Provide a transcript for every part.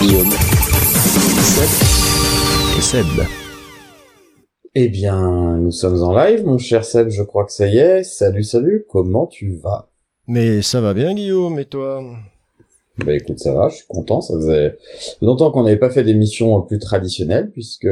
Guillaume. Et Seb. Eh bien, nous sommes en live, mon cher Seb, je crois que ça y est. Salut, salut, comment tu vas? Mais ça va bien, Guillaume, et toi? Bah écoute, ça va, je suis content. Ça faisait longtemps qu'on n'avait pas fait d'émissions plus traditionnelles, puisque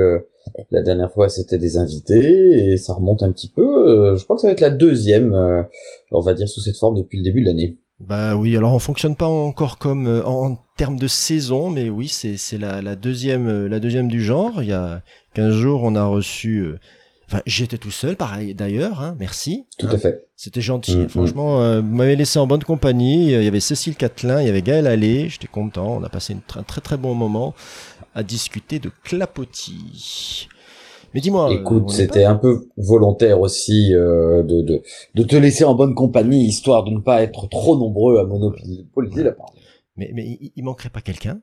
la dernière fois c'était des invités, et ça remonte un petit peu. Euh, Je crois que ça va être la deuxième, euh, on va dire, sous cette forme depuis le début de l'année. Bah oui, alors on fonctionne pas encore comme euh, en, en termes de saison, mais oui, c'est c'est la, la deuxième euh, la deuxième du genre. Il y a 15 jours, on a reçu. euh, Enfin, j'étais tout seul, pareil d'ailleurs. Hein, merci. Tout à fait. C'était gentil. Mm, Franchement, euh, vous m'avez laissé en bonne compagnie. Il y avait Cécile Catelin, il y avait Gaël Allé. J'étais content. On a passé une un très très bon moment à discuter de clapotis. Mais dis-moi. euh, Écoute, c'était un peu volontaire aussi euh, de, de, de te laisser en bonne compagnie, histoire de ne pas être trop nombreux à monopoliser la parole. Mais, mais il, manquerait pas quelqu'un?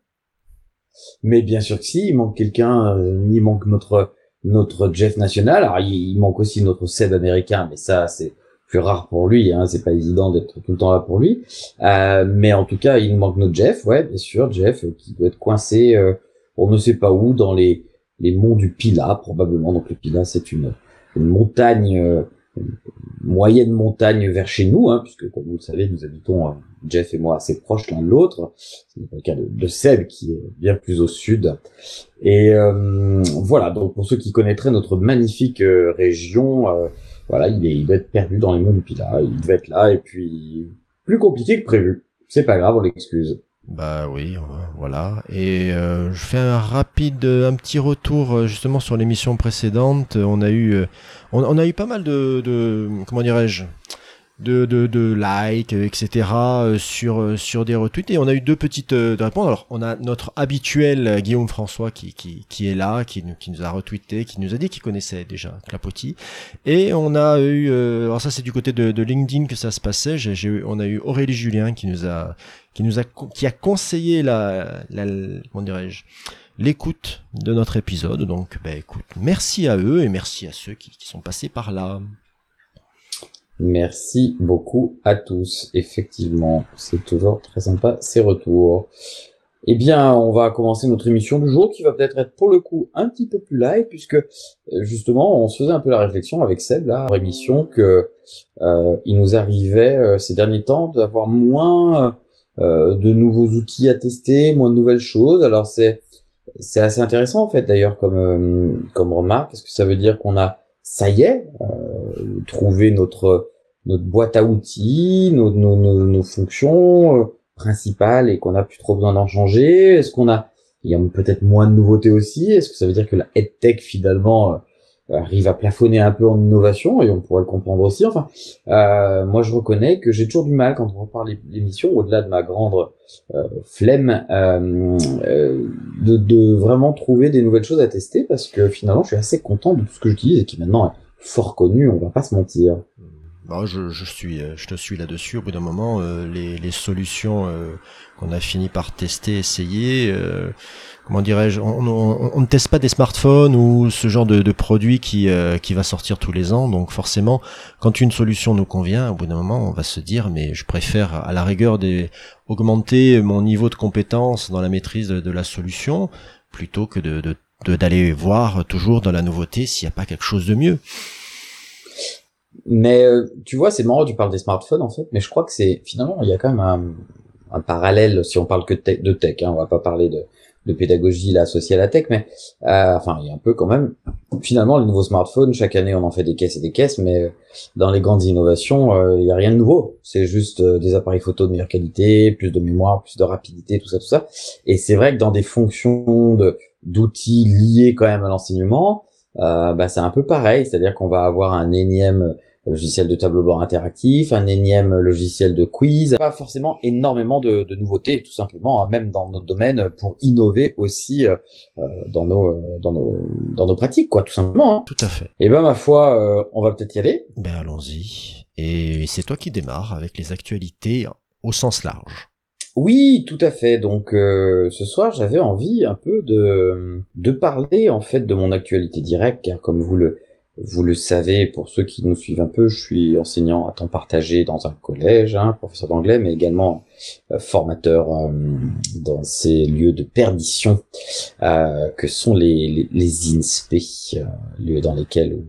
Mais bien sûr que si, il manque quelqu'un, euh, il manque notre notre Jeff national. Alors il, il manque aussi notre Seb américain, mais ça c'est plus rare pour lui. Hein, c'est pas évident d'être tout le temps là pour lui. Euh, mais en tout cas, il manque notre Jeff, ouais, bien sûr, Jeff euh, qui doit être coincé, euh, on ne sait pas où, dans les les monts du Pila probablement. Donc le Pila c'est une montagne. euh, une moyenne montagne vers chez nous, hein, puisque comme vous le savez, nous habitons, euh, Jeff et moi, assez proches l'un de l'autre. Ce n'est pas le cas de, Seb, qui est bien plus au sud. Et euh, voilà, donc pour ceux qui connaîtraient notre magnifique euh, région, voilà, il, est, il doit être perdu dans les monts du Pilat, il devait être là, et puis plus compliqué que prévu. C'est pas grave, on l'excuse. Bah oui, euh, voilà. Et euh, je fais un rapide, un petit retour euh, justement sur l'émission précédente. On a eu, euh, on, on a eu pas mal de, de comment dirais-je, de, de, de likes, etc. euh, sur euh, sur des retweets. Et on a eu deux petites euh, réponses. Alors, on a notre habituel Guillaume François qui, qui, qui est là, qui, nous- qui nous a retweeté, qui nous a dit qu'il connaissait déjà Clapotis. Et on a eu, alors ça c'est du côté de, de LinkedIn que ça se passait. J'ai, on a eu Aurélie Julien qui nous a qui nous a qui a conseillé la, la comment dirais-je l'écoute de notre épisode. Donc, ben écoute, merci à eux et merci à ceux qui, qui sont passés par là. Merci beaucoup à tous. Effectivement, c'est toujours très sympa ces retours. Eh bien, on va commencer notre émission du jour qui va peut-être être pour le coup un petit peu plus live puisque euh, justement on se faisait un peu la réflexion avec Seb là, en émission que euh, il nous arrivait euh, ces derniers temps d'avoir moins euh, de nouveaux outils à tester, moins de nouvelles choses. Alors c'est c'est assez intéressant en fait d'ailleurs comme comme remarque. Est-ce que ça veut dire qu'on a ça y est euh, trouvé notre notre boîte à outils, nos, nos, nos, nos fonctions euh, principales et qu'on a plus trop besoin d'en changer. Est-ce qu'on a il y a peut-être moins de nouveautés aussi? Est-ce que ça veut dire que la EdTech finalement euh, arrive à plafonner un peu en innovation et on pourrait le comprendre aussi. Enfin, euh, moi je reconnais que j'ai toujours du mal quand on repart l'émission, au-delà de ma grande euh, flemme, euh, euh, de, de vraiment trouver des nouvelles choses à tester parce que finalement je suis assez content de tout ce que j'utilise et qui maintenant est fort connu, on va pas se mentir. Bon, je, je suis, euh, je te suis là-dessus. Au bout d'un moment, euh, les, les solutions euh, qu'on a fini par tester, essayer, euh, comment dirais-je, on, on- on ne teste pas des smartphones ou ce genre de, de produit qui, euh, qui va sortir tous les ans. Donc forcément, quand une solution nous convient, au bout d'un moment, on va se dire, mais je préfère à la rigueur des, augmenter mon niveau de compétence dans la maîtrise de, de la solution plutôt que de- d'aller voir toujours dans la nouveauté s'il n'y a pas quelque chose de mieux. Mais euh, tu vois, c'est marrant, tu parles des smartphones en fait, mais je crois que c'est finalement il y a quand même un, parallèle si on parle que de tech, de tech hein, on va pas parler de, de pédagogie là associée à la tech, mais euh, enfin il y a un peu quand même. Finalement, les nouveaux smartphones, chaque année on en fait des caisses et des caisses, mais euh, dans les grandes innovations, euh, il y a rien de nouveau. C'est juste euh, des appareils photo de meilleure qualité, plus de mémoire, plus de rapidité, tout ça, tout ça. Et c'est vrai que dans des fonctions de d'outils liés quand même à l'enseignement, euh, bah, c'est un peu pareil, c'est-à-dire qu'on va avoir un énième logiciel de tableau bord interactif, un énième logiciel de quiz, pas forcément énormément de, de nouveautés, tout simplement, hein, même dans notre domaine, pour innover aussi euh, euh, dans nos dans nos dans nos pratiques, quoi, tout simplement. Hein. Tout à fait. Et ben ma foi, on va peut-être y aller. Ben allons-y. Et c'est toi qui démarres avec les actualités au sens large. Oui, tout à fait. Donc euh, ce soir, j'avais envie un peu de de parler en fait de mon actualité directe, car comme vous le vous le savez, pour ceux qui nous suivent un peu, je suis enseignant à temps partagé dans un collège, hein, professeur d'anglais, mais également euh, formateur euh, dans ces lieux de perdition que sont les, les, INSPE, lieux dans lesquels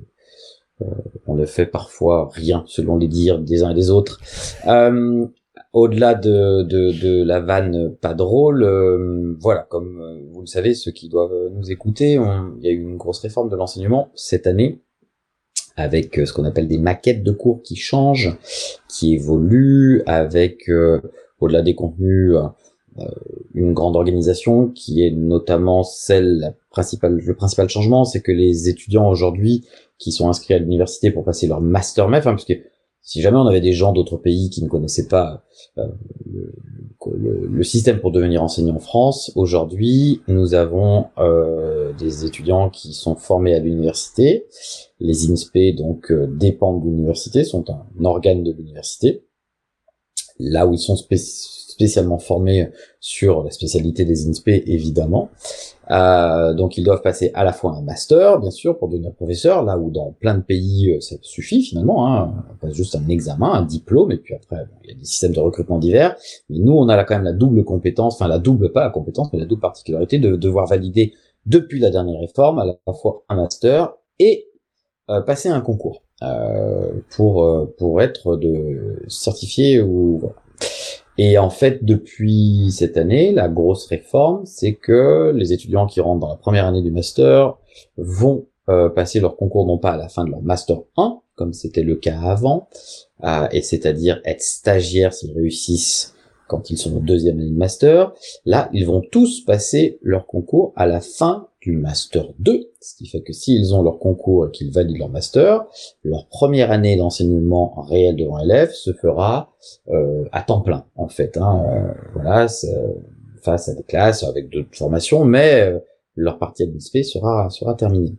on ne fait parfois rien selon les dires des uns et des autres. Euh, au-delà de, de, de, la vanne pas drôle, euh, voilà, comme euh, vous le savez, ceux qui doivent nous écouter, il y a eu une grosse réforme de l'enseignement cette année, avec euh, ce qu'on appelle des maquettes de cours qui changent, qui évoluent, avec au-delà des contenus une grande organisation qui est notamment celle principale le principal changement c'est que les étudiants aujourd'hui qui sont inscrits à l'université pour passer leur master MEF hein, parce que si jamais on avait des gens d'autres pays qui ne connaissaient pas euh, le, le, système pour devenir enseignant en France, aujourd'hui, nous avons euh, des étudiants qui sont formés à l'université. Les INSPE, donc, euh, dépendent de l'université, sont un organe de l'université. Là où ils sont spécialement formés sur la spécialité des INSPE, évidemment. Euh, donc ils doivent passer à la fois un master, bien sûr, pour devenir professeur, là où dans plein de pays euh, ça suffit finalement, hein, on passe juste un examen, un diplôme, et puis après il y a des systèmes de recrutement divers. Mais nous, on a là quand même la double compétence, enfin la double pas la compétence, mais la double particularité de devoir valider depuis la dernière réforme à la fois un master et euh, passer un concours euh, pour pour être de certifié ou. Et en fait, depuis cette année, la grosse réforme, c'est que les étudiants qui rentrent dans la première année du master vont euh, passer leur concours non pas à la fin de leur master 1, comme c'était le cas avant, euh, et c'est-à-dire être stagiaires s'ils réussissent quand ils sont au deuxième année de master. Là, ils vont tous passer leur concours à la fin du master 2, ce qui fait que s'ils ont leur concours et qu'ils valident leur master, leur première année d'enseignement réel devant élèves se fera euh, à temps plein, en fait. Hein, euh, voilà, face à des classes avec d'autres formations, mais euh, leur partie administrée sera sera terminée.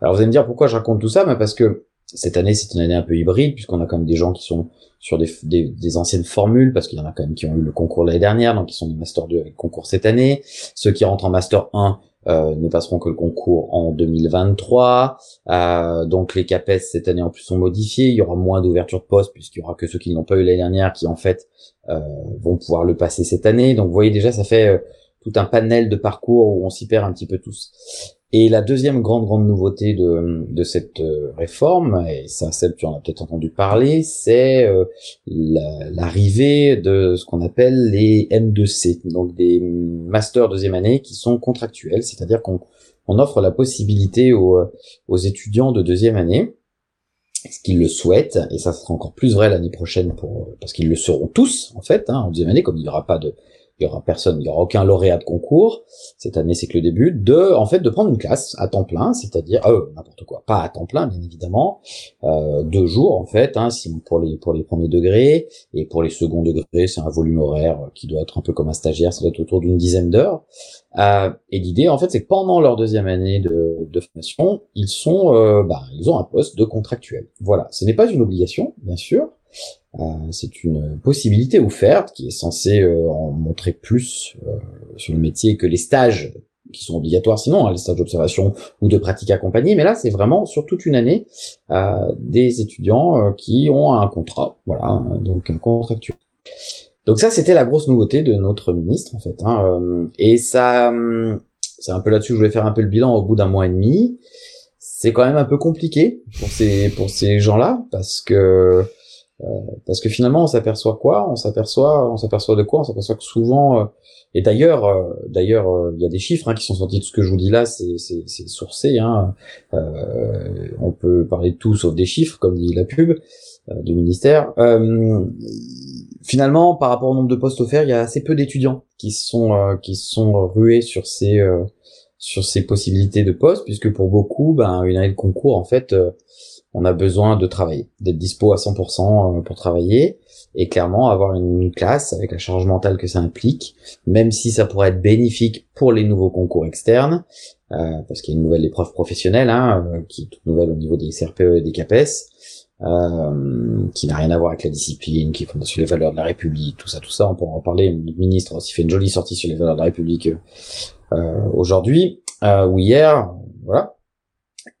Alors vous allez me dire pourquoi je raconte tout ça, mais parce que cette année c'est une année un peu hybride puisqu'on a quand même des gens qui sont sur des, des, anciennes formules, parce qu'il y en a quand même qui ont eu le concours l'année dernière, donc qui sont des Master 2 avec concours cette année. Ceux qui rentrent en Master 1 euh, ne passeront que le concours en 2023. Euh, donc les CAPES cette année en plus sont modifiés. Il y aura moins d'ouverture de poste puisqu'il y aura que ceux qui n'ont pas eu l'année dernière qui en fait euh, vont pouvoir le passer cette année. Donc vous voyez déjà ça fait euh, tout un panel de parcours où on s'y perd un petit peu tous. Et la deuxième grande grande nouveauté de, de cette euh, réforme, et ça Seb tu en as peut-être entendu parler, c'est euh, l'arrivée de ce qu'on appelle les M2C, donc des masters deuxième année qui sont contractuels, c'est-à-dire qu'on on offre la possibilité aux, aux étudiants de deuxième année, ce qu'ils le souhaitent, et ça sera encore plus vrai l'année prochaine pour parce qu'ils le seront tous en fait, hein, en deuxième année, comme il n'y aura pas de il y aura personne, il y aura aucun lauréat de concours. Cette année, c'est que le début de, en fait, de prendre une classe à temps plein, c'est-à-dire, euh, n'importe quoi, pas à temps plein, bien évidemment, euh, deux jours en fait, hein, pour les pour les premiers degrés et pour les seconds degrés, c'est un volume horaire qui doit être un peu comme un stagiaire, ça doit être autour d'une dizaine d'heures. Euh, et l'idée, en fait, c'est que pendant leur deuxième année de, de formation, ils sont, euh, bah, ils ont un poste de contractuel. Voilà, ce n'est pas une obligation, bien sûr. Euh, c'est une possibilité offerte qui est censée euh, en montrer plus euh, sur le métier que les stages qui sont obligatoires sinon, hein, les stages d'observation ou de pratique accompagnée, mais là c'est vraiment sur toute une année des étudiants qui ont un contrat, voilà, donc un contractuel. Donc ça c'était la grosse nouveauté de notre ministre en fait, hein, et ça, c'est un peu là-dessus je voulais faire un peu le bilan au bout d'un mois et demi. C'est quand même un peu compliqué pour ces pour ces gens-là parce que parce que finalement, on s'aperçoit quoi? On s'aperçoit, on s'aperçoit de quoi? On s'aperçoit que souvent, euh, et d'ailleurs, euh, d'ailleurs, il y a des chiffres hein, qui sont sortis de ce que je vous dis là, c'est c'est sourcé. Hein. on peut parler de tout sauf des chiffres, comme dit la pub du ministère. finalement, par rapport au nombre de postes offerts, il y a assez peu d'étudiants qui sont qui sont rués sur ces sur ces possibilités de poste, puisque pour beaucoup, ben, une année de concours, en fait, euh, on a besoin de travailler, d'être dispo à 100% pour travailler, et clairement avoir une classe avec la charge mentale que ça implique, même si ça pourrait être bénéfique pour les nouveaux concours externes, euh, parce qu'il y a une nouvelle épreuve professionnelle, hein, euh, qui est toute nouvelle au niveau des CRPE et des CAPES, euh, qui n'a rien à voir avec la discipline, qui est sur les valeurs de la République, tout ça, tout ça, on pourra en parler. Le ministre aussi fait une jolie sortie sur les valeurs de la République euh, aujourd'hui euh, ou hier, voilà.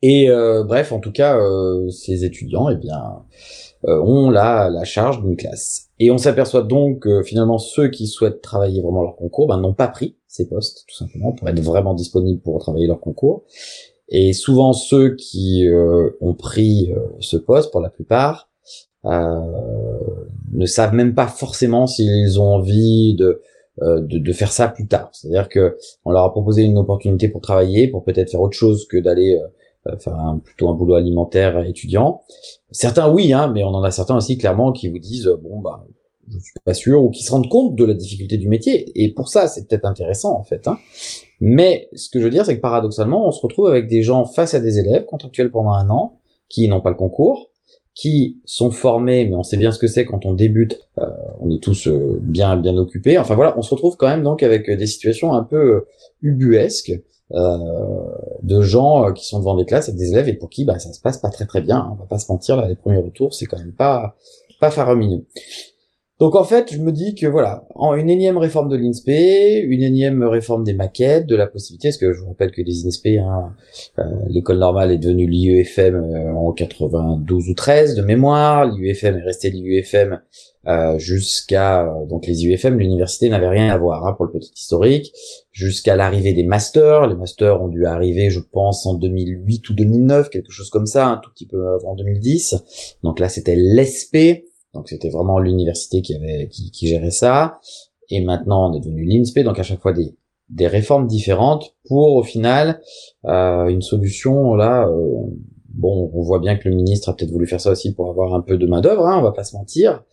Et bref, en tout cas, ces étudiants, eh bien, ont la, la charge d'une classe. Et on s'aperçoit donc que finalement ceux qui souhaitent travailler vraiment leur concours ben, n'ont pas pris ces postes, tout simplement, pour être vraiment disponibles pour travailler leur concours. Et souvent ceux qui euh, ont pris euh, ce poste, pour la plupart, euh, ne savent même pas forcément s'ils ont envie de, de, de, faire ça plus tard. C'est-à-dire que on leur a proposé une opportunité pour travailler, pour peut-être faire autre chose que d'aller faire un, plutôt un boulot alimentaire étudiant. Certains oui, hein, mais on en a certains aussi clairement qui vous disent bon bah je suis pas sûr, ou qui se rendent compte de la difficulté du métier. Et pour ça, c'est peut-être intéressant en fait. Hein. Mais ce que je veux dire, c'est que paradoxalement, on se retrouve avec des gens face à des élèves contractuels pendant un an, qui n'ont pas le concours, qui sont formés, mais on sait bien ce que c'est quand on débute, euh, on est tous euh, bien bien occupés. Enfin voilà, on se retrouve quand même donc avec des situations un peu euh, ubuesques de gens qui sont devant des classes avec des élèves et pour qui bah, ça se passe pas très très bien. Hein. On va pas se mentir, là, les premiers retours, c'est quand même pas pas faramineux. Donc en fait, je me dis que voilà, en une énième réforme de l'INSPE, une énième réforme des maquettes, de la possibilité, parce que je vous rappelle que les INSPE, hein, euh, l'école normale est devenue l'IUFM euh, en 92 ou 13 de mémoire, l'IUFM est resté l'IUFM euh, jusqu'à donc les IUFM, l'université n'avait rien à voir hein, pour le petit historique, jusqu'à l'arrivée des masters. Les masters ont dû arriver, je pense, en 2008 ou 2009, quelque chose comme ça, un tout petit peu avant 2010. Donc là, c'était l'ESP donc c'était vraiment l'université qui gérait ça. Et maintenant on est devenu l'INSPE, donc à chaque fois des, des réformes différentes pour au final euh, une solution là. Euh, bon, on voit bien que le ministre a peut-être voulu faire ça aussi pour avoir un peu de main d'œuvre, hein, on va pas se mentir.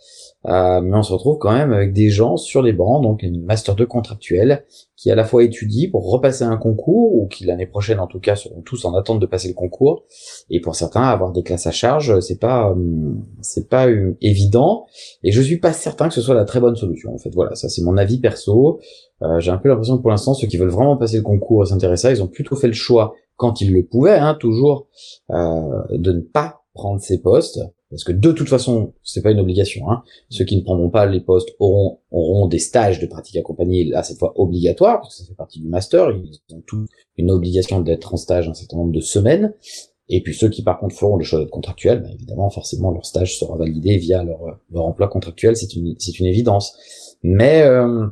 Euh, mais on se retrouve quand même avec des gens sur les bancs, donc une master 2 contractuels, qui à la fois étudient pour repasser un concours, ou qui l'année prochaine en tout cas seront tous en attente de passer le concours, et pour certains avoir des classes à charge, c'est pas hum, c'est pas hum, évident, et je suis pas certain que ce soit la très bonne solution. En fait, voilà, ça c'est mon avis perso. Euh, J'ai un peu l'impression que pour l'instant, ceux qui veulent vraiment passer le concours et s'intéresser à ils ont plutôt fait le choix quand ils le pouvaient, hein, toujours, euh, de ne pas prendre ces postes parce que de toute façon, c'est pas une obligation. Hein. Ceux qui ne prendront pas les postes auront auront des stages de pratique accompagnée, là cette fois obligatoires, parce que ça fait partie du master. Ils ont tous une obligation d'être en stage un certain nombre de semaines. Et puis ceux qui par contre feront le choix d'être contractuels, bah, évidemment, forcément, leur stage sera validé via leur, leur emploi contractuel, c'est une, c'est une évidence. Mais euh,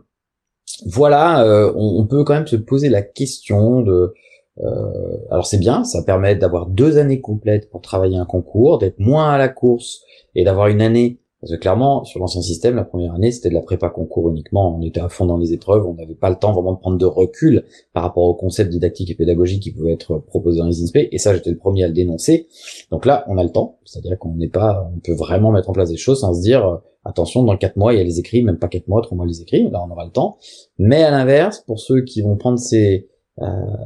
voilà, euh, on, peut quand même se poser la question de euh, alors c'est bien, ça permet d'avoir deux années complètes pour travailler un concours, d'être moins à la course et d'avoir une année. Parce que clairement, sur l'ancien système, la première année, c'était de la prépa concours uniquement. On était à fond dans les épreuves, on n'avait pas le temps vraiment de prendre de recul par rapport aux concepts didactiques et pédagogiques qui pouvaient être proposés dans les INSPE. Et ça, j'étais le premier à le dénoncer. Donc là, on a le temps. C'est-à-dire qu'on n'est pas, on peut vraiment mettre en place des choses sans se dire, euh, attention, dans quatre mois, il y a les écrits, même pas quatre mois, trois mois les écrits. Là, on aura le temps. Mais à l'inverse, pour ceux qui vont prendre ces,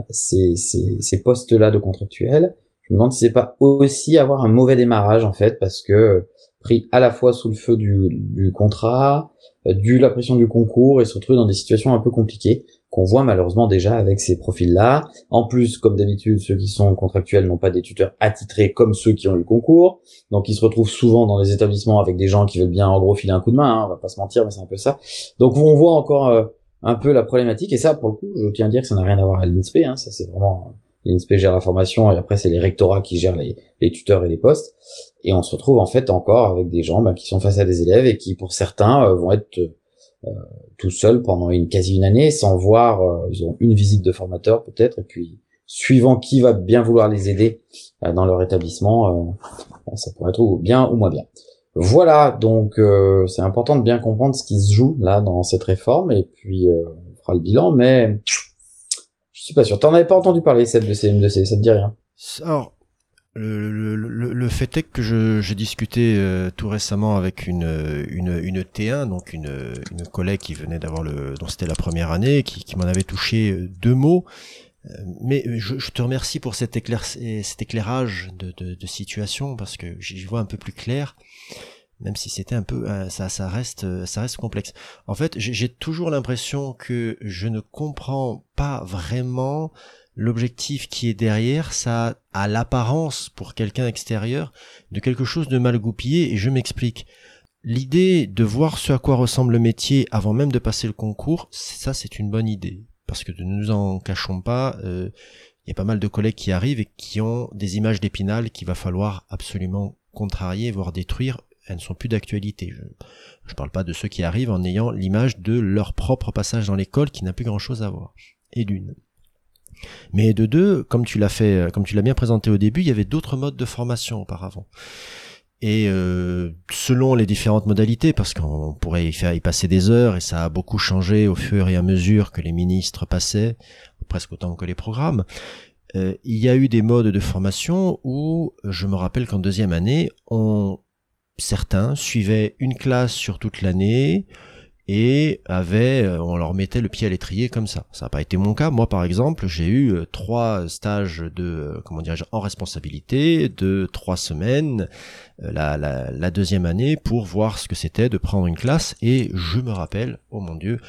ces, ces, ces postes-là de contractuels, je me demande si c'est pas aussi avoir un mauvais démarrage en fait, parce que pris à la fois sous le feu du, du contrat, euh, du la pression du concours et se retrouver dans des situations un peu compliquées qu'on voit malheureusement déjà avec ces profils-là. En plus, comme d'habitude, ceux qui sont contractuels n'ont pas des tuteurs attitrés comme ceux qui ont eu le concours, donc ils se retrouvent souvent dans les établissements avec des gens qui veulent bien en gros filer un coup de main. Hein, on va pas se mentir, mais c'est un peu ça. Donc on voit encore euh, un peu la problématique. Et ça, pour le coup, je tiens à dire que ça n'a rien à voir avec l'INSPE. Hein, ça, c'est vraiment l'INSPE gère la formation et après c'est les rectorats qui gèrent les, les, tuteurs et les postes. Et on se retrouve en fait encore avec des gens bah, qui sont face à des élèves et qui, pour certains, euh, vont être euh, tout seuls pendant une quasi une année sans voir. Euh, ils ont une visite de formateur peut-être et puis suivant qui va bien vouloir les aider dans leur établissement, ça pourrait être bien ou moins bien. Voilà, donc euh, c'est important de bien comprendre ce qui se joue là dans cette réforme et puis euh, on fera le bilan, mais je suis pas sûr. T'en avais pas entendu parler celle de CM2C, ça te dit rien Alors, le, le, le, fait est que j'ai discuté euh, tout récemment avec une, une, une T1, donc une, une collègue qui venait d'avoir le, dont c'était la première année, qui, qui m'en avait touché deux mots. mais je, je, te remercie pour cet, éclair, cet éclairage de, de, de, situation parce que j'y vois un peu plus clair, même si c'était un peu ça, ça reste ça reste complexe. En fait, j'ai toujours l'impression que je ne comprends pas vraiment l'objectif qui est derrière, ça a l'apparence pour quelqu'un extérieur de quelque chose de mal goupillé et je m'explique. L'idée de voir ce à quoi ressemble le métier avant même de passer le concours, ça c'est une bonne idée. Parce que ne nous en cachons pas, euh, il y a pas mal de collègues qui arrivent et qui ont des images d'épinal qu'il va falloir absolument contrarier, voire détruire. Elles ne sont plus d'actualité. Je ne parle pas de ceux qui arrivent en ayant l'image de leur propre passage dans l'école qui n'a plus grand chose à voir. Et d'une. Mais de deux, comme tu l'as fait, comme tu l'as bien présenté au début, il y avait d'autres modes de formation auparavant. Et euh, selon les différentes modalités, parce qu'on pourrait y passer des heures, et ça a beaucoup changé au fur et à mesure que les ministres passaient, presque autant que les programmes. Euh, il y a eu des modes de formation où je me rappelle qu'en deuxième année, on, certains suivaient une classe sur toute l'année, et avait, euh, on leur mettait le pied à l'étrier comme ça. Ça n'a pas été mon cas. Moi, par exemple, j'ai eu euh, trois stages de, comment dirais-je, en responsabilité de trois semaines, la, la, la deuxième année, pour voir ce que c'était de prendre une classe. Et je me rappelle, oh mon Dieu,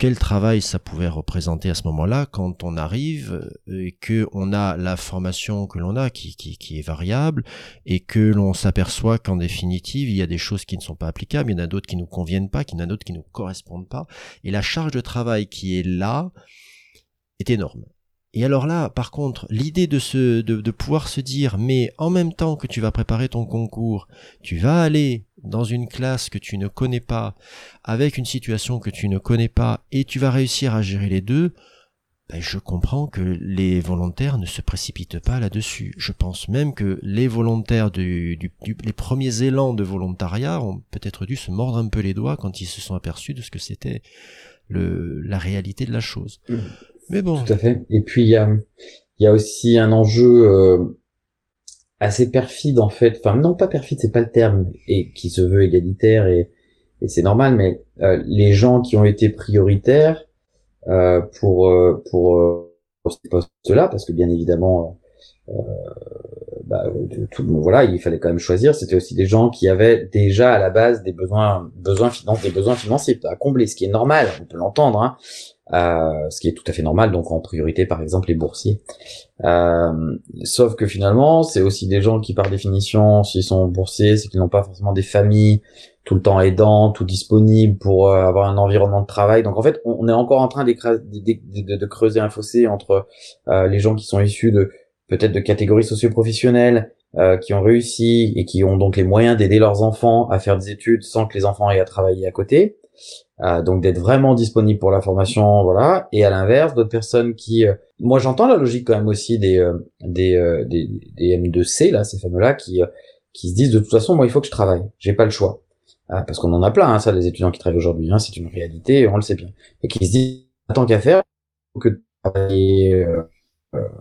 quel travail ça pouvait représenter à ce moment-là quand on arrive euh, et que on a la formation que l'on a qui, qui, est variable et que l'on s'aperçoit qu'en définitive il y a des choses qui ne sont pas applicables, il y en a d'autres qui nous conviennent pas, qu'il y en a d'autres qui nous correspondent pas et la charge de travail qui est là est énorme. Et alors là, par contre, l'idée de, se, de pouvoir se dire, mais en même temps que tu vas préparer ton concours, tu vas aller dans une classe que tu ne connais pas, avec une situation que tu ne connais pas, et tu vas réussir à gérer les deux, ben je comprends que les volontaires ne se précipitent pas là-dessus. Je pense même que les volontaires du, du, les premiers élans de volontariat ont peut-être dû se mordre un peu les doigts quand ils se sont aperçus de ce que c'était le, la réalité de la chose. Mmh. Mais bon. Tout à fait. Et puis il y a, y a aussi un enjeu euh, assez perfide en fait. Enfin non pas perfide, c'est pas le terme, et qui se veut égalitaire et, et c'est normal. Mais euh, les gens qui ont été prioritaires euh, pour euh, pour, euh, pour ces postes-là, parce que bien évidemment. Bah, tout, voilà, il fallait quand même choisir. C'était aussi des gens qui avaient déjà à la base des besoins, besoins des besoins financiers à combler, ce qui est normal. On peut l'entendre. Hein. Euh, ce qui est tout à fait normal, donc en priorité par exemple les boursiers. Euh, sauf que finalement, c'est aussi des gens qui par définition, s'ils sont boursiers, c'est qu'ils n'ont pas forcément des familles tout le temps aidants, tout disponibles pour euh, avoir un environnement de travail. Donc en fait, on, est encore en train de, creuser un fossé entre euh, les gens qui sont issus de peut-être de catégories socio-professionnelles, euh, qui ont réussi et qui ont donc les moyens d'aider leurs enfants à faire des études sans que les enfants aient à travailler à côté, euh, donc d'être vraiment disponible pour la formation, voilà. Et à l'inverse, d'autres personnes qui, euh, moi j'entends la logique quand même aussi des euh, des, des, des M2C là, ces fameux-là qui qui se disent de toute façon moi il faut que je travaille, j'ai pas le choix, parce qu'on en a plein, hein, ça, les étudiants qui travaillent aujourd'hui, hein, c'est une réalité, on le sait bien, et qui se disent tant qu'à faire, que travailler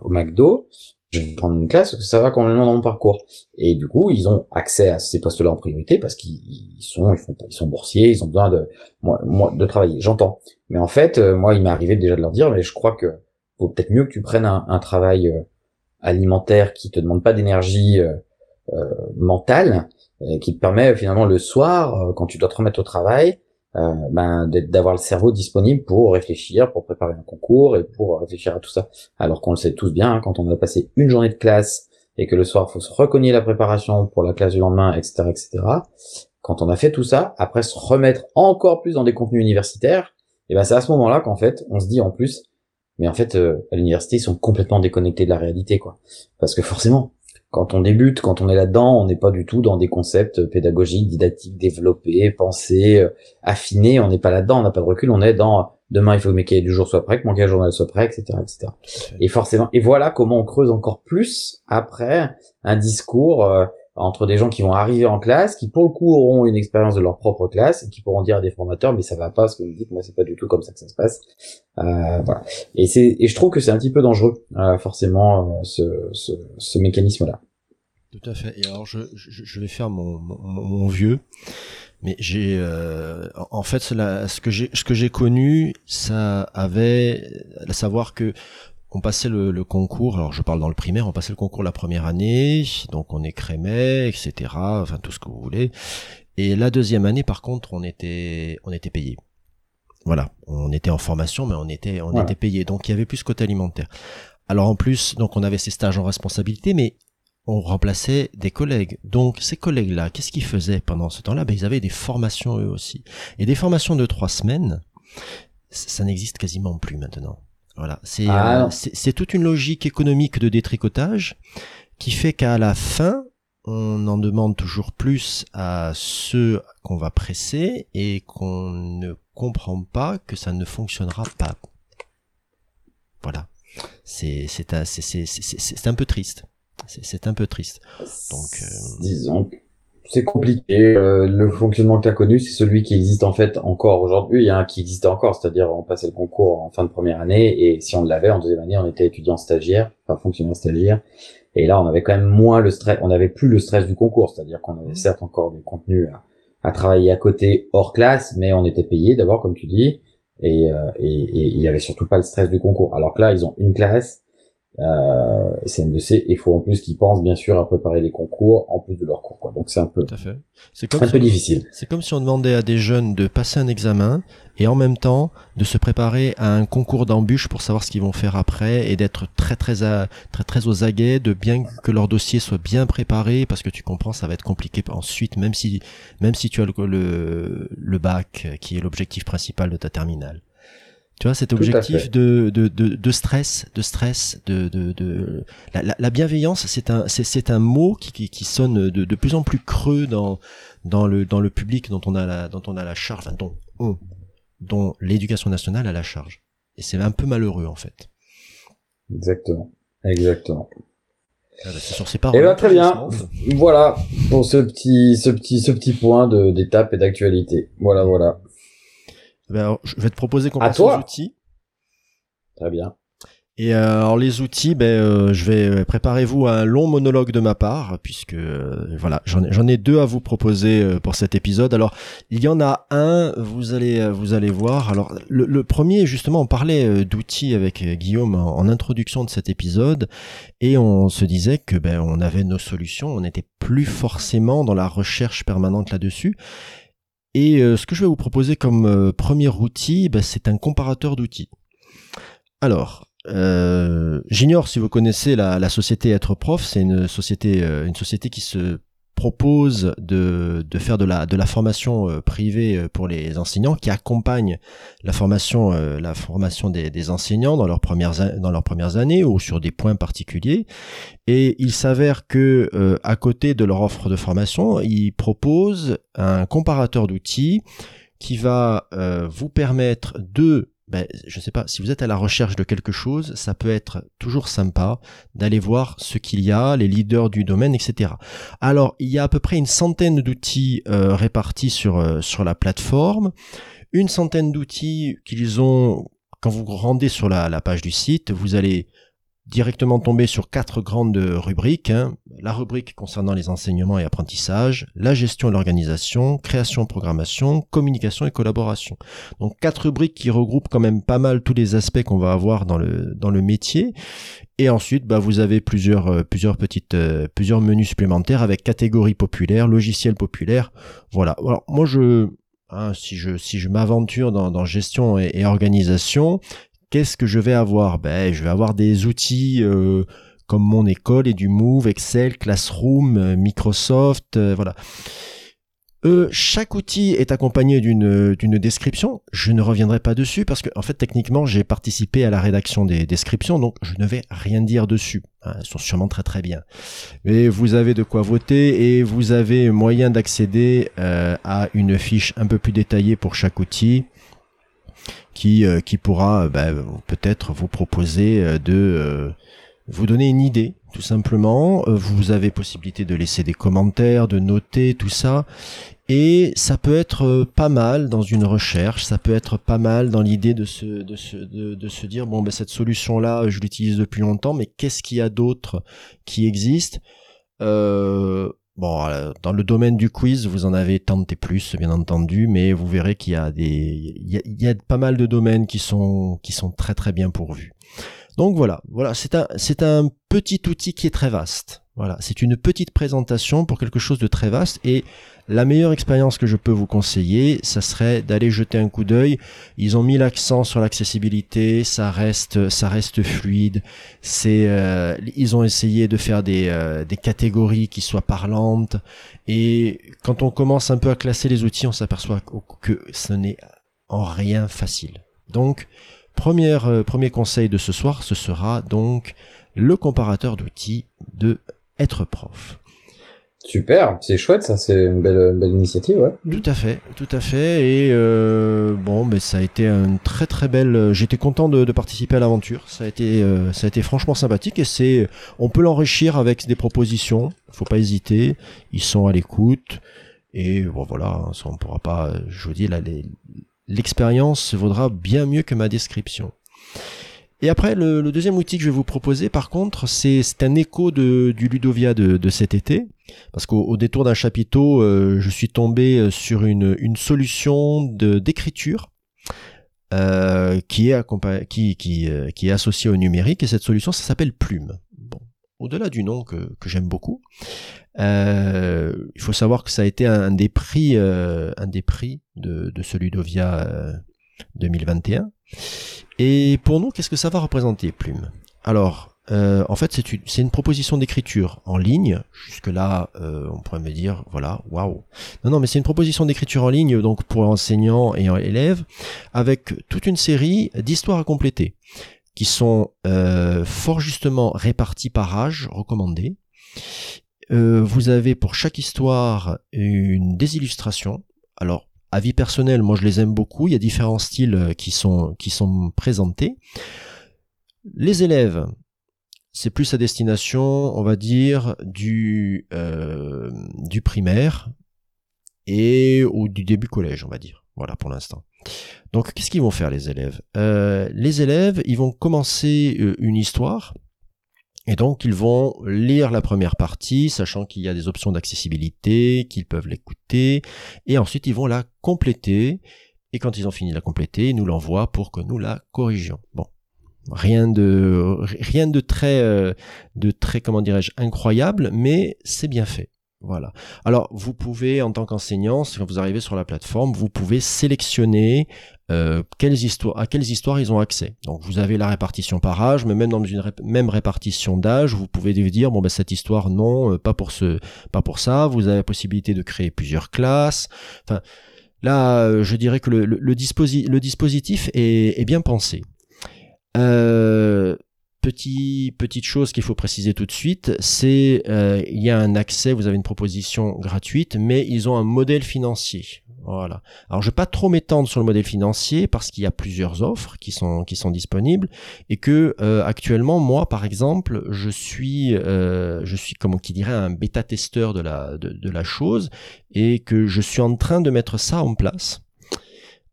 au McDo, je vais prendre une classe parce que ça va complètement dans mon parcours. Et du coup, ils ont accès à ces postes-là en priorité parce qu'ils sont, ils, font, ils sont boursiers, ils ont besoin de, moi, de travailler. J'entends. Mais en fait, euh, moi, il m'est arrivé déjà de leur dire, mais je crois que vaut peut-être mieux que tu prennes un, un travail euh, alimentaire qui te demande pas d'énergie euh, euh mentale, qui te permet finalement le soir, quand tu dois te remettre au travail, euh, ben, d'avoir le cerveau disponible pour réfléchir, pour préparer un concours et pour réfléchir à tout ça. Alors qu'on le sait tous bien, hein, quand on a passé une journée de classe et que le soir faut se recogner la préparation pour la classe du lendemain, etc., etc. Quand on a fait tout ça, après se remettre encore plus dans des contenus universitaires, et ben c'est à ce moment-là qu'en fait on se dit en plus, mais en fait euh, à l'université ils sont complètement déconnectés de la réalité quoi, parce que forcément quand on débute, quand on est là-dedans, on n'est pas du tout dans des concepts pédagogiques, didactiques, développés, pensés, euh, affinés. On n'est pas là-dedans, on n'a pas de recul. On est dans demain, il faut que mes cahiers du jour soient prêts, que mon cahier journal soit prêt, etc., etc. Et forcément, et voilà comment on creuse encore plus après un discours euh, entre des gens qui vont arriver en classe, qui pour le coup auront une expérience de leur propre classe et qui pourront dire à des formateurs mais ça va pas ce que vous dites, moi c'est pas du tout comme ça que ça se passe. Euh, voilà. Et c'est et je trouve que c'est un petit peu dangereux euh, forcément euh, ce, ce, ce mécanisme là. Tout à fait. Et alors je, je, je vais faire mon, mon, vieux. Mais j'ai, euh, en fait, ce que j'ai, ce que j'ai connu, ça avait, à savoir que on passait le, le, concours, alors je parle dans le primaire, on passait le concours la première année, donc on écrémait, etc., enfin tout ce que vous voulez. Et la deuxième année, par contre, on était, on était payé. Voilà, on était en formation, mais on était, on était payé. Donc il y avait plus côté alimentaire. Alors en plus, donc on avait ces stages en responsabilité, mais on remplaçait des collègues. Donc ces collègues-là, qu'est-ce qu'ils faisaient pendant ce temps-là? Ben, Ils avaient des formations eux aussi. Et des formations de trois semaines, ça n'existe quasiment plus maintenant. Voilà, ah, euh, c'est toute une logique économique de détricotage qui fait qu'à la fin, on en demande toujours plus à ceux qu'on va presser et qu'on ne comprend pas que ça ne fonctionnera pas. Voilà. C'est c'est c'est un peu triste. C'est un peu triste. Donc euh... disons c'est compliqué. Euh, le fonctionnement que tu as connu, c'est celui qui existe en fait encore aujourd'hui. Un qui existe encore, c'est-à-dire on passait le concours en fin de première année et si on l'avait en deuxième année, on était étudiant stagiaire, enfin fonctionnaire stagiaire. Et là, on avait quand même moins le stress, on n'avait plus le stress du concours, c'est-à-dire qu'on avait certes encore des contenus à, travailler à côté hors classe, mais on était payé d'abord, comme tu dis, et, euh, et, et il y avait surtout pas le stress du concours. Alors que là, ils ont une classe, euh, CM2C, il faut en plus qu'ils pensent bien sûr à préparer les concours en plus de leurs cours. Quoi. Donc c'est un peu, c'est comme un peu difficile. C'est comme si on demandait à des jeunes de passer un examen et en même temps de se préparer à un concours d'embûches pour savoir ce qu'ils vont faire après et d'être très très très très aux aguets, de bien que leur dossier soit bien préparé parce que tu comprends ça va être compliqué ensuite même si même si tu as le, le, le bac qui est l'objectif principal de ta terminale. Tu vois, cet objectif de, de, de, de, stress, de stress, de, de, de... La, la, bienveillance, c'est un, c'est, un mot qui, qui, qui sonne de, de plus en plus creux dans, dans le, dans le public dont on a la, dont on a la charge, enfin, dont, dont l'éducation nationale a la charge. Et c'est un peu malheureux, en fait. Exactement. Exactement. Ah bah, c'est sur ces paroles. Et eh ben, très bien. Voilà pour ce petit, ce petit, ce petit point de, d'étape et d'actualité. Voilà, voilà. Ben, je vais te proposer qu'on passe aux outils. Très bien. Et euh, alors les outils, ben euh, je vais euh, préparez-vous à un long monologue de ma part puisque voilà j'en ai, j'en ai deux à vous proposer pour cet épisode. Alors il y en a un, vous allez vous allez voir. Alors le, premier justement on parlait d'outils avec Guillaume en, introduction de cet épisode et on se disait que ben on avait nos solutions, on n'était plus forcément dans la recherche permanente là-dessus. Et euh, ce que je vais vous proposer comme euh, premier outil, bah, c'est un comparateur d'outils. Alors, euh, j'ignore si vous connaissez la, société Être Prof, c'est une société qui se propose de, de faire de la, de la formation euh, privée euh, pour les enseignants, qui accompagne la formation, euh, la formation des, des, enseignants dans leurs, premières, dans leurs premières années ou sur des points particuliers. Et il s'avère que à côté de leur offre de formation, ils proposent un comparateur d'outils qui va vous permettre de ben, je sais pas, si vous êtes à la recherche de quelque chose, ça peut être toujours sympa d'aller voir ce qu'il y a, les leaders du domaine, etc. Alors, il y a à peu près une centaine d'outils euh, répartis sur, euh, sur la plateforme, une centaine d'outils qu'ils ont, quand vous rendez sur la, la page du site, vous allez directement tomber sur quatre grandes rubriques. Hein. La rubrique concernant les enseignements et apprentissages, la gestion et l'organisation, création, programmation, communication et collaboration. Donc quatre rubriques qui regroupent quand même pas mal tous les aspects qu'on va avoir dans le dans le métier. Et ensuite, bah, vous avez plusieurs euh, plusieurs petites euh, plusieurs menus supplémentaires avec catégories populaires, logiciels populaires. Voilà. Alors moi je hein, si je si je m'aventure dans, gestion et organisation, qu'est-ce que je vais avoir? Ben, je vais avoir des outils euh, comme mon école et du Move, Excel, Classroom, euh, Microsoft, euh, voilà. chaque outil est accompagné d'une description. Je ne reviendrai pas dessus parce que en fait techniquement j'ai participé à la rédaction des descriptions, donc je ne vais rien dire dessus. Hein, elles sont sûrement très très bien. Mais vous avez de quoi voter et vous avez moyen d'accéder à une fiche un peu plus détaillée pour chaque outil qui, euh, qui pourra euh, bah, peut-être vous proposer euh, de vous donner une idée, tout simplement. Vous avez possibilité de laisser des commentaires, de noter tout ça. Et ça peut être pas mal dans une recherche, ça peut être pas mal dans l'idée de se, de, se, de, se dire, bon, ben, cette solution-là, je l'utilise depuis longtemps, mais qu'est-ce qu'il y a d'autre qui existe? Euh, Bon, euh, dans le domaine du quiz, vous en avez tenté plus, bien entendu, mais vous verrez qu'il y a des, il y a, pas mal de domaines qui sont, qui sont très très bien pourvus. Donc voilà, voilà, c'est un, c'est un petit outil qui est très vaste. Voilà, c'est une petite présentation pour quelque chose de très vaste et la meilleure expérience que je peux vous conseiller, ça serait d'aller jeter un coup d'œil. Ils ont mis l'accent sur l'accessibilité, ça reste, ça reste fluide. Euh, ils ont essayé de faire des, euh, des catégories qui soient parlantes. Et quand on commence un peu à classer les outils, on s'aperçoit que ce n'est en rien facile. Donc, première, euh, premier conseil de ce soir, ce sera donc le comparateur d'outils de être prof. Super, c'est chouette, ça, c'est une belle, belle initiative, ouais. Tout à fait, tout à fait. Et euh, bon, mais ça a été une très très belle. J'étais content de, participer à l'aventure. Ça a été, euh, ça a été franchement sympathique et c'est, on peut l'enrichir avec des propositions. Faut pas hésiter. Ils sont à l'écoute et bon voilà, ça, on pourra pas. Je vous dis là, l'expérience vaudra bien mieux que ma description. Et après, le, le, deuxième outil que je vais vous proposer, par contre, c'est un écho de, du Ludovia de, de cet été. Parce qu'au détour d'un chapiteau, euh, je suis tombé euh, sur une, une solution d'écriture euh, qui, est qui, qui, euh, qui est associée au numérique. Et cette solution, ça s'appelle Plume. Bon, au-delà du nom que, que j'aime beaucoup, euh, il faut savoir que ça a été un, des prix, un des prix de, de ce Ludovia 2021. Et pour nous, qu'est-ce que ça va représenter, Plume Alors, euh, en fait, c'est une, proposition d'écriture en ligne. Jusque-là, euh, on pourrait me dire, voilà, waouh. Non, non, mais c'est une proposition d'écriture en ligne, donc pour enseignants et élèves, avec toute une série d'histoires à compléter, qui sont euh, fort justement réparties par âge recommandé. Euh, vous avez pour chaque histoire une des illustrations. Alors, avis personnel, moi je les aime beaucoup. Il y a différents styles euh, qui sont, présentés. Les élèves, c'est plus à destination, on va dire, du, euh, du primaire et ou du début collège, on va dire. Voilà pour l'instant. Donc qu'est-ce qu'ils vont faire les élèves? Euh, Les élèves, ils vont commencer une histoire et donc ils vont lire la première partie, sachant qu'il y a des options d'accessibilité, qu'ils peuvent l'écouter, et ensuite ils vont la compléter, et quand ils ont fini de la compléter, ils nous l'envoient pour que nous la corrigions. Bon, rien de rien de très euh, de très comment dirais-je incroyable, mais c'est bien fait. Voilà. Alors, vous pouvez, en tant qu'enseignant, quand vous arrivez sur la plateforme, vous pouvez sélectionner euh, à quelles histoires ils ont accès. Donc, vous avez la répartition par âge, mais même dans une même répartition d'âge, vous pouvez dire bon ben cette histoire non, euh, pas pour ce, pas pour ça. Vous avez la possibilité de créer plusieurs classes. Enfin, là, euh, je dirais que le, dispositif est, bien pensé. Petit, petite chose qu'il faut préciser tout de suite, c'est euh, il y a un accès, vous avez une proposition gratuite, mais ils ont un modèle financier. Voilà. Alors je vais pas trop m'étendre sur le modèle financier parce qu'il y a plusieurs offres qui sont qui sont disponibles et que euh, actuellement moi par exemple je suis euh, je suis comme qui dirait un bêta testeur de la de la chose et que je suis en train de mettre ça en place